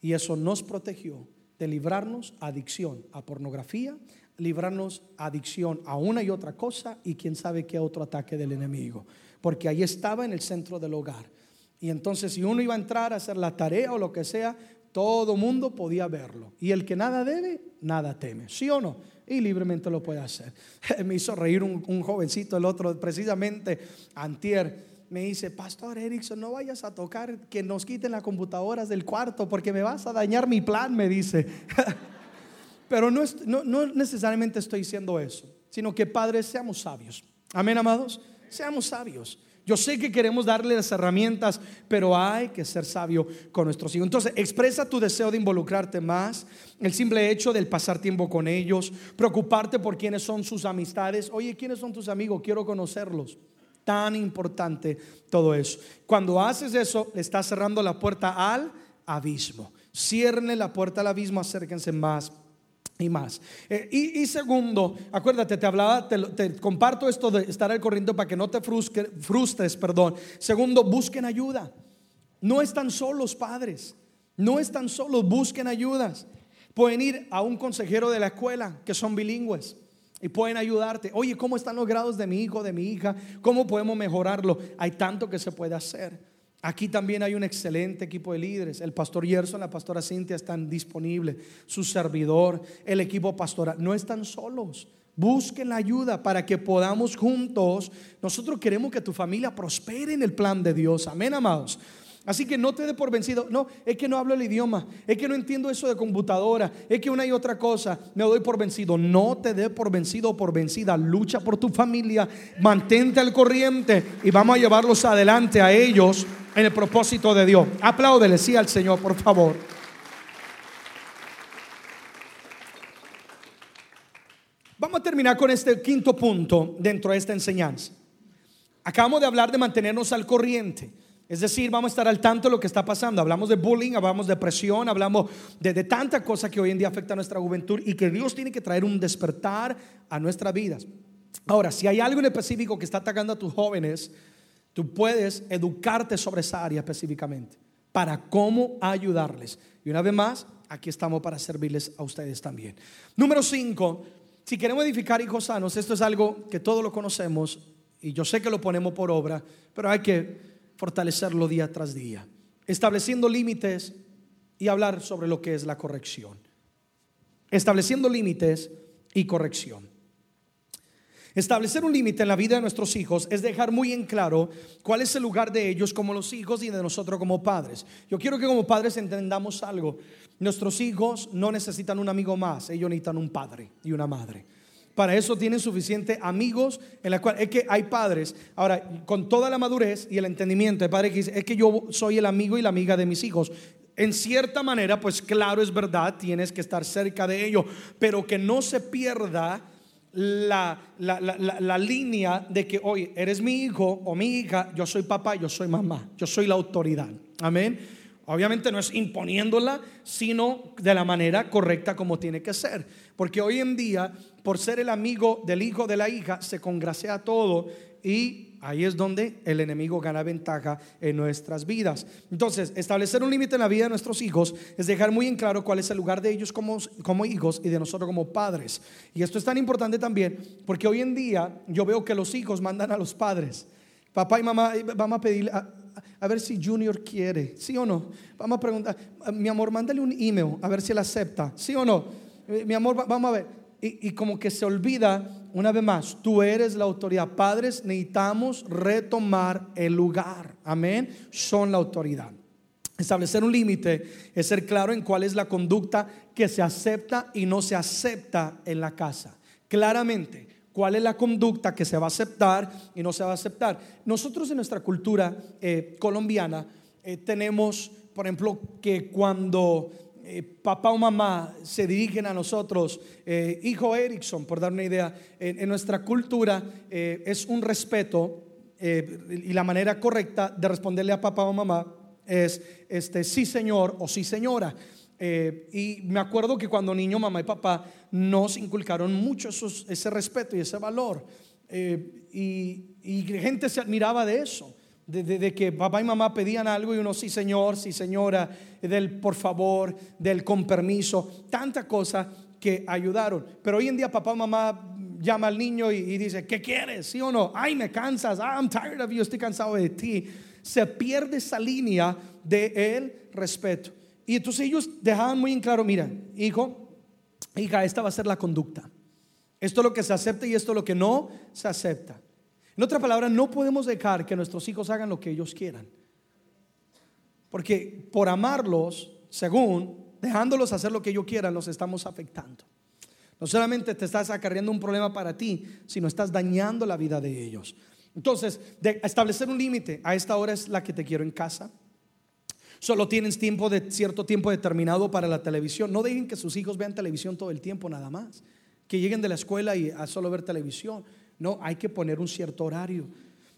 Y eso nos protegió de librarnos adicción a pornografía, librarnos adicción a una y otra cosa y quién sabe qué otro ataque del enemigo. Porque ahí estaba en el centro del hogar. Y entonces si uno iba a entrar a hacer la tarea o lo que sea, todo mundo podía verlo. Y el que nada debe, nada teme. ¿Sí o no? Y libremente lo puede hacer. Me hizo reír un, jovencito, el otro, precisamente, antier. Me dice, Pastor Erickson, no vayas a tocar que nos quiten las computadoras del cuarto porque me vas a dañar mi plan, me dice. Pero no, no, no necesariamente estoy diciendo eso, sino que padres seamos sabios. Amén, amados. Seamos sabios. Yo sé que queremos darle las herramientas, pero hay que ser sabio con nuestros hijos. Entonces, expresa tu deseo de involucrarte más, el simple hecho del pasar tiempo con ellos, preocuparte por quiénes son sus amistades. Oye, ¿quiénes son tus amigos? Quiero conocerlos. Tan importante todo eso. Cuando haces eso, le estás cerrando la puerta al abismo. Cierne la puerta al abismo, acérquense más y más. Eh, y, segundo, acuérdate, te hablaba, te, comparto esto de estar al corriente para que no te frustres, perdón. Segundo, busquen ayuda. No están solos, padres. No están solos, busquen ayudas. Pueden ir a un consejero de la escuela que son bilingües y pueden ayudarte. Oye, ¿cómo están los grados de mi hijo, de mi hija? ¿Cómo podemos mejorarlo? Hay tanto que se puede hacer. Aquí también hay un excelente equipo de líderes. El pastor Gerson, la pastora Cintia están disponibles. Su servidor, el equipo pastoral. No están solos. Busquen la ayuda para que podamos juntos. Nosotros queremos que tu familia prospere en el plan de Dios. Amén, amados. Así que no te dé por vencido. No, es que no hablo el idioma. Es que no entiendo eso de computadora. Es que una y otra cosa. Me doy por vencido. No te dé por vencido o por vencida. Lucha por tu familia. Mantente al corriente. Y vamos a llevarlos adelante a ellos en el propósito de Dios. Apláudele, sí al Señor, por favor. Vamos a terminar con este quinto punto dentro de esta enseñanza. Acabamos de hablar de mantenernos al corriente. Es decir, vamos a estar al tanto de lo que está pasando. Hablamos de bullying, hablamos de presión, hablamos de, de tanta cosa que hoy en día afecta a nuestra juventud y que Dios tiene que traer un despertar a nuestras vidas. Ahora, si hay algo en específico que está atacando a tus jóvenes, tú puedes educarte sobre esa área específicamente para cómo ayudarles. Y una vez más, aquí estamos para servirles a ustedes también. Número 5, si queremos edificar hijos sanos, esto es algo que todos lo conocemos y yo sé que lo ponemos por obra, pero hay que fortalecerlo día tras día, estableciendo límites y hablar sobre lo que es la corrección. Estableciendo límites y corrección. Establecer un límite en la vida de nuestros hijos es dejar muy en claro cuál es el lugar de ellos como los hijos y de nosotros como padres. Yo quiero que como padres entendamos algo. Nuestros hijos no necesitan un amigo más, ellos necesitan un padre y una madre. Para eso tienen suficientes amigos en la cual es que hay padres. Ahora, con toda la madurez y el entendimiento, el padre que dice, es que yo soy el amigo y la amiga de mis hijos. En cierta manera, pues claro, es verdad, tienes que estar cerca de ellos, pero que no se pierda la, la, la, la, línea de que, oye, eres mi hijo o mi hija, yo soy papá, yo soy mamá, yo soy la autoridad. Amén. Obviamente no es imponiéndola, sino de la manera correcta como tiene que ser. Porque hoy en día, por ser el amigo del hijo de la hija, se congrasea todo y ahí es donde el enemigo gana ventaja en nuestras vidas. Entonces, establecer un límite en la vida de nuestros hijos es dejar muy en claro cuál es el lugar de ellos como, como hijos y de nosotros como padres. Y esto es tan importante también porque hoy en día yo veo que los hijos mandan a los padres. Papá y mamá, vamos a pedirle, a ver si Junior quiere, ¿sí o no? Vamos a preguntar, mi amor, mándale un email a ver si él acepta, ¿sí o no? Eh, mi amor, vamos a ver. Y, como que se olvida, una vez más, tú eres la autoridad. Padres, necesitamos retomar el lugar. Amén. Son la autoridad. Establecer un límite es ser claro en cuál es la conducta que se acepta y no se acepta en la casa. Claramente, cuál es la conducta que se va a aceptar y no se va a aceptar. Nosotros en nuestra cultura eh, colombiana eh, tenemos, por ejemplo, que cuando eh, papá o mamá se dirigen a nosotros, hijo Erickson, por dar una idea, en, nuestra cultura es un respeto y la manera correcta de responderle a papá o mamá es este sí señor o sí señora. Eh, y me acuerdo que cuando niño, mamá y papá nos inculcaron mucho ese respeto y ese valor. Eh, y, gente se admiraba de eso, de, que papá y mamá pedían algo y uno, sí señor, sí señora, del por favor, del con permiso, tanta cosa que ayudaron. Pero hoy en día papá y mamá llama al niño y, dice, ¿qué quieres? ¿Sí o no? Ay, me cansas, I'm tired of you, estoy cansado de ti. Se pierde esa línea de el respeto. Y entonces ellos dejaban muy en claro, mira, hijo, hija, esta va a ser la conducta. Esto es lo que se acepta y esto es lo que no se acepta. En otra palabra, no podemos dejar que nuestros hijos hagan lo que ellos quieran. Porque por amarlos, según, dejándolos hacer lo que ellos quieran, los estamos afectando. No solamente te estás acarreando un problema para ti, sino estás dañando la vida de ellos. Entonces, de establecer un límite, a esta hora es la que te quiero en casa, Solo tienes tiempo de cierto tiempo determinado para la televisión. No dejen que sus hijos vean televisión todo el tiempo nada más. Que lleguen de la escuela y a solo ver televisión. No, hay que poner un cierto horario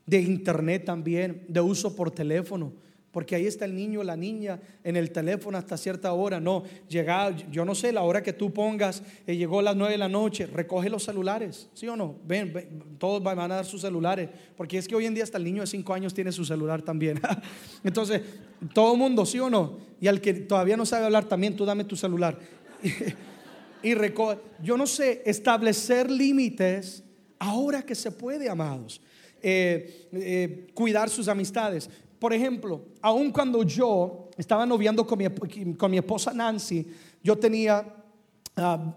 de internet también, de uso por teléfono. porque ahí está el niño, la niña en el teléfono hasta cierta hora. No, llega, yo no sé, la hora que tú pongas, eh, llegó a las nueve de la noche, recoge los celulares, ¿sí o no? Ven, todos van a dar sus celulares, porque es que hoy en día hasta el niño de cinco años tiene su celular también. Entonces, todo mundo, ¿sí o no? Y al que todavía no sabe hablar también, tú dame tu celular. y recoge, yo no sé, establecer límites ahora que se puede, amados. Eh, eh, cuidar sus amistades. Por ejemplo, aun cuando yo estaba noviando con mi, con mi esposa Nancy, yo tenía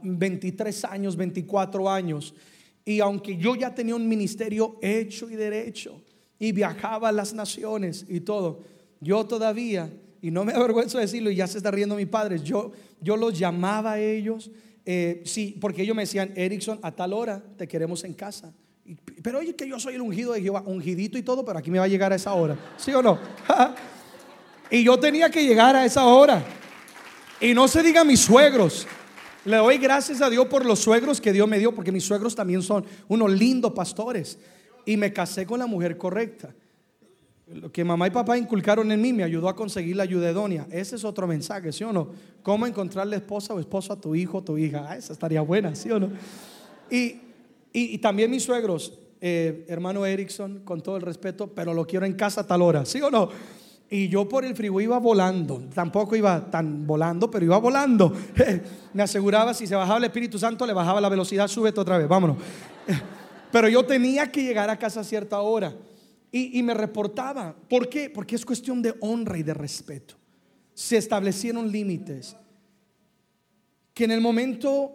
23 ah, años, 24 años, y aunque yo ya tenía un ministerio hecho y derecho, y viajaba a las naciones y todo, yo todavía, y no me avergüenzo de decirlo, y ya se está riendo mi padre, yo, yo los llamaba a ellos, eh, sí, porque ellos me decían, Erickson, a tal hora te queremos en casa. Pero oye, que yo soy el ungido de Jehová, ungidito y todo, pero aquí me va a llegar a esa hora. ¿Sí o no? y yo tenía que llegar a esa hora. Y no se diga mis suegros. Le doy gracias a Dios por los suegros que Dios me dio, porque mis suegros también son unos lindos pastores. Y me casé con la mujer correcta. Lo que mamá y papá inculcaron en mí me ayudó a conseguir la ayudedonia. Ese es otro mensaje, ¿sí o no? ¿Cómo encontrarle esposa o esposo a tu hijo o tu hija? Ah, esa estaría buena, ¿sí o no? Y y, también mis suegros, eh, hermano Erickson, con todo el respeto, pero lo quiero en casa a tal hora, ¿sí o no? Y yo por el frío iba volando, tampoco iba tan volando, pero iba volando. Me aseguraba si se bajaba el Espíritu Santo, le bajaba la velocidad, súbete otra vez, vámonos. Pero yo tenía que llegar a casa a cierta hora y, me reportaba. ¿Por qué? Porque es cuestión de honra y de respeto. Se establecieron límites que en el momento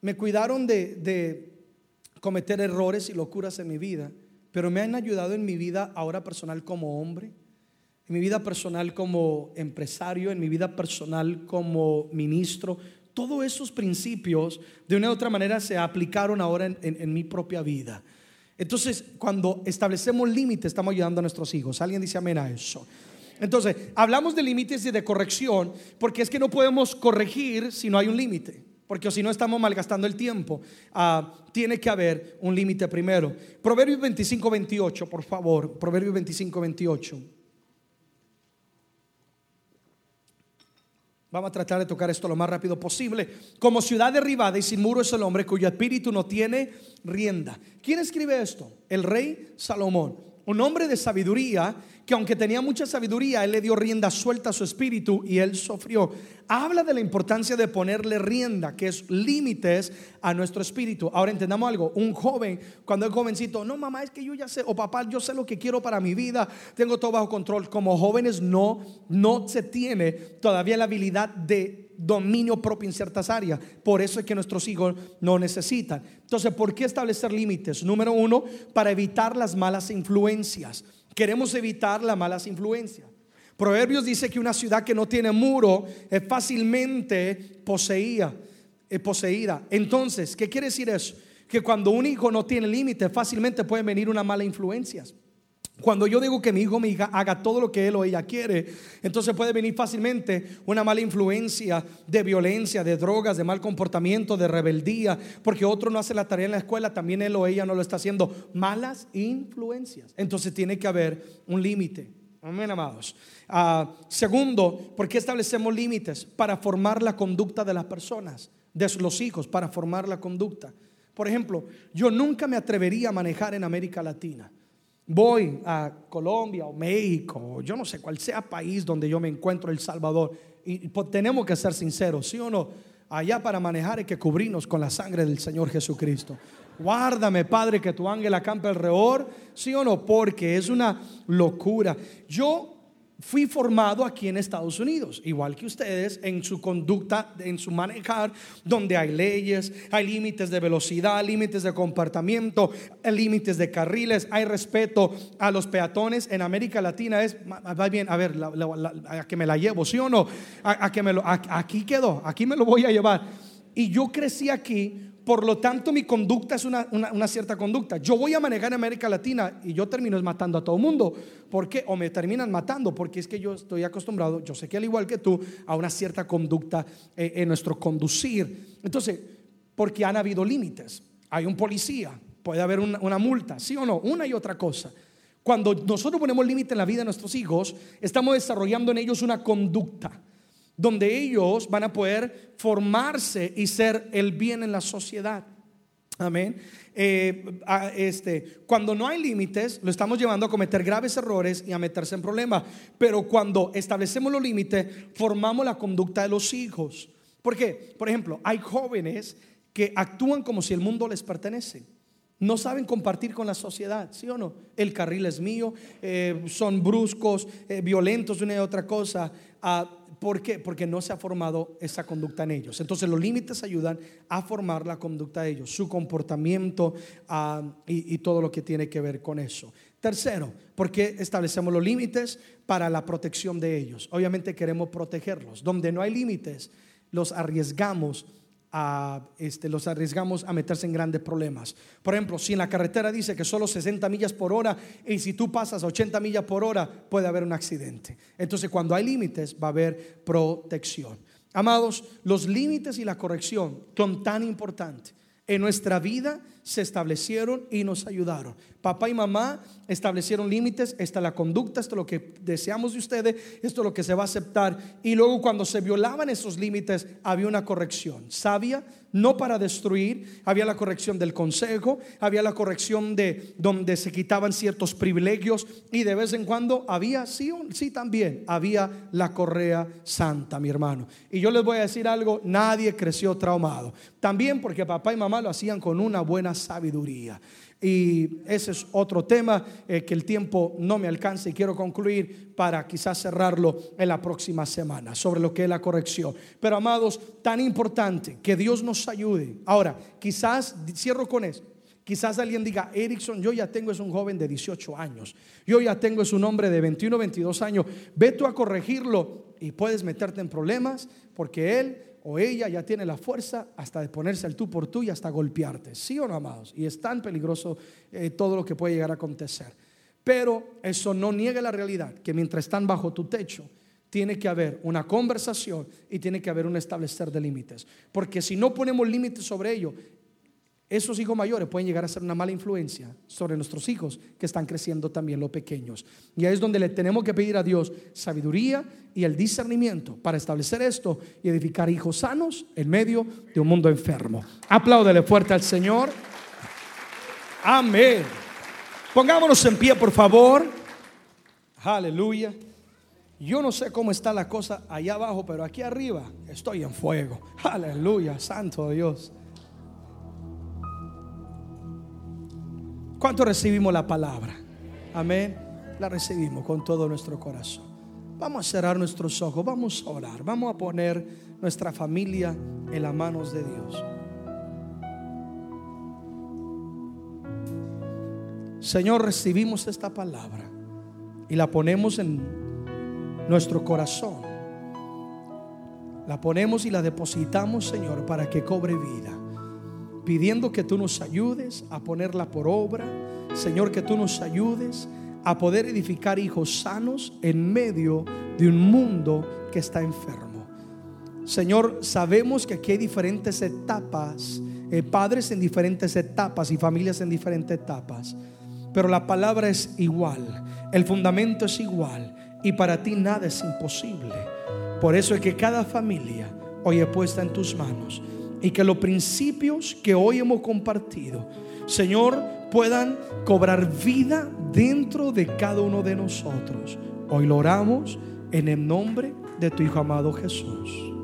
me cuidaron de, de cometer errores y locuras en mi vida, pero me han ayudado en mi vida ahora personal como hombre, en mi vida personal como empresario, en mi vida personal como ministro. Todos esos principios de una u otra manera se aplicaron ahora en, mi propia vida. Entonces, cuando establecemos límites, estamos ayudando a nuestros hijos. ¿Alguien dice amén a eso? Entonces, hablamos de límites y de corrección, porque es que no podemos corregir si no hay un límite porque si no estamos malgastando el tiempo. Ah, tiene que haber un límite primero. Proverbios 25, 28, por favor. Proverbios 25, 28. Vamos a tratar de tocar esto lo más rápido posible. Como ciudad derribada y sin muro es el hombre cuyo espíritu no tiene rienda. ¿Quién escribe esto? El rey Salomón. Un hombre de sabiduría que aunque tenía mucha sabiduría, él le dio rienda suelta a su espíritu y él sufrió. Habla de la importancia de ponerle rienda, que es límites a nuestro espíritu. Ahora entendamos algo, un joven, cuando es jovencito, no mamá, es que yo ya sé, o papá, yo sé lo que quiero para mi vida, tengo todo bajo control. Como jóvenes no, no se tiene todavía la habilidad de dominio propio en ciertas áreas. Por eso es que nuestros hijos no necesitan. Entonces, ¿por qué establecer límites? Número uno, para evitar las malas influencias. Queremos evitar las malas influencias. Proverbios dice que una ciudad que no tiene muro es fácilmente poseída, es poseída. Entonces, ¿qué quiere decir eso? Que cuando un hijo no tiene límites, fácilmente pueden venir unas malas influencias. Cuando yo digo que mi hijo o mi hija haga todo lo que él o ella quiere, entonces puede venir fácilmente una mala influencia de violencia, de drogas, de mal comportamiento, de rebeldía, porque otro no hace la tarea en la escuela, también él o ella no lo está haciendo. Malas influencias. Entonces tiene que haber un límite. Amén, amados. Ah, segundo, ¿por qué establecemos límites? Para formar la conducta de las personas, de los hijos, para formar la conducta. Por ejemplo, yo nunca me atrevería a manejar en América Latina voy a Colombia o México, yo no sé cuál sea país donde yo me encuentro, El Salvador, y pues, tenemos que ser sinceros, ¿sí o no? Allá para manejar hay que cubrirnos con la sangre del Señor Jesucristo. Guárdame, Padre, que tu ángel acampe alrededor, ¿sí o no? Porque es una locura. Yo fui formado aquí en Estados Unidos, igual que ustedes, en su conducta, en su manejar, donde hay leyes, hay límites de velocidad, límites de comportamiento, límites de carriles, hay respeto a los peatones. En América Latina es, va bien, a ver, a que me la llevo, ¿sí o no? A, que me lo, aquí quedó, aquí me lo voy a llevar. Y yo crecí aquí por lo tanto, mi conducta es una, cierta conducta. Yo voy a manejar en América Latina y yo termino matando a todo el mundo. ¿Por qué? O me terminan matando porque es que yo estoy acostumbrado, yo sé que al igual que tú, a una cierta conducta eh, en nuestro conducir. Entonces, porque han habido límites. Hay un policía, puede haber una multa, sí o no, una y otra cosa. Cuando nosotros ponemos límite en la vida de nuestros hijos, estamos desarrollando en ellos una conducta donde ellos van a poder formarse y ser el bien en la sociedad. Amén. Eh, este, cuando no hay límites, lo estamos llevando a cometer graves errores y a meterse en problemas. Pero cuando establecemos los límites, formamos la conducta de los hijos. ¿Por qué? Por ejemplo, hay jóvenes que actúan como si el mundo les pertenece. No saben compartir con la sociedad, ¿sí o no? El carril es mío, eh, son bruscos, eh, violentos, una y otra cosa. Ah, ¿Por qué? Porque no se ha formado esa conducta en ellos. Entonces los límites ayudan a formar la conducta de ellos, su comportamiento ah, y, y todo lo que tiene que ver con eso. Tercero, ¿por qué establecemos los límites? Para la protección de ellos. Obviamente queremos protegerlos. Donde no hay límites, los arriesgamos a, este, los arriesgamos a meterse en grandes problemas. Por ejemplo, si en la carretera dice que solo 60 millas por hora y si tú pasas a 80 millas por hora puede haber un accidente. Entonces cuando hay límites va a haber protección. Amados, los límites y la corrección son tan importantes en nuestra vida se establecieron y nos ayudaron. Papá y mamá establecieron límites, esta es la conducta, esto es lo que deseamos de ustedes, esto es lo que se va a aceptar. Y luego cuando se violaban esos límites había una corrección sabia, no para destruir, había la corrección del consejo, había la corrección de donde se quitaban ciertos privilegios y de vez en cuando había, sí, sí también, había la correa santa, mi hermano. Y yo les voy a decir algo, nadie creció traumado. También porque papá y mamá lo hacían con una buena sabiduría. Y ese es otro tema eh, que el tiempo no me alcanza y quiero concluir para quizás cerrarlo en la próxima semana sobre lo que es la corrección. Pero amados, tan importante que Dios nos ayude. Ahora, quizás, cierro con eso. Quizás alguien diga, Erickson, yo ya tengo es un joven de 18 años. Yo ya tengo es un hombre de 21, 22 años. Ve tú a corregirlo y puedes meterte en problemas porque él o ella ya tiene la fuerza hasta de ponerse al tú por tú y hasta golpearte. ¿Sí o no, amados? Y es tan peligroso eh, todo lo que puede llegar a acontecer. Pero eso no niega la realidad, que mientras están bajo tu techo, tiene que haber una conversación y tiene que haber un establecer de límites. Porque si no ponemos límites sobre ello, esos hijos mayores pueden llegar a ser una mala influencia sobre nuestros hijos que están creciendo también los pequeños. Y ahí es donde le tenemos que pedir a Dios sabiduría y el discernimiento para establecer esto y edificar hijos sanos en medio de un mundo enfermo. Apláudele fuerte al Señor. Amén. Pongámonos en pie, por favor. Aleluya. Yo no sé cómo está la cosa allá abajo, pero aquí arriba estoy en fuego. Aleluya, santo Dios. ¿Cuánto recibimos la palabra? Amén. La recibimos con todo nuestro corazón. Vamos a cerrar nuestros ojos, vamos a orar, vamos a poner nuestra familia en las manos de Dios. Señor, recibimos esta palabra y la ponemos en nuestro corazón. La ponemos y la depositamos, Señor, para que cobre vida pidiendo que tú nos ayudes a ponerla por obra. Señor, que tú nos ayudes a poder edificar hijos sanos en medio de un mundo que está enfermo. Señor, sabemos que aquí hay diferentes etapas, eh, padres en diferentes etapas y familias en diferentes etapas, pero la palabra es igual, el fundamento es igual y para ti nada es imposible. Por eso es que cada familia hoy es puesta en tus manos y que los principios que hoy hemos compartido, Señor, puedan cobrar vida dentro de cada uno de nosotros. Hoy lo oramos en el nombre de tu Hijo amado Jesús.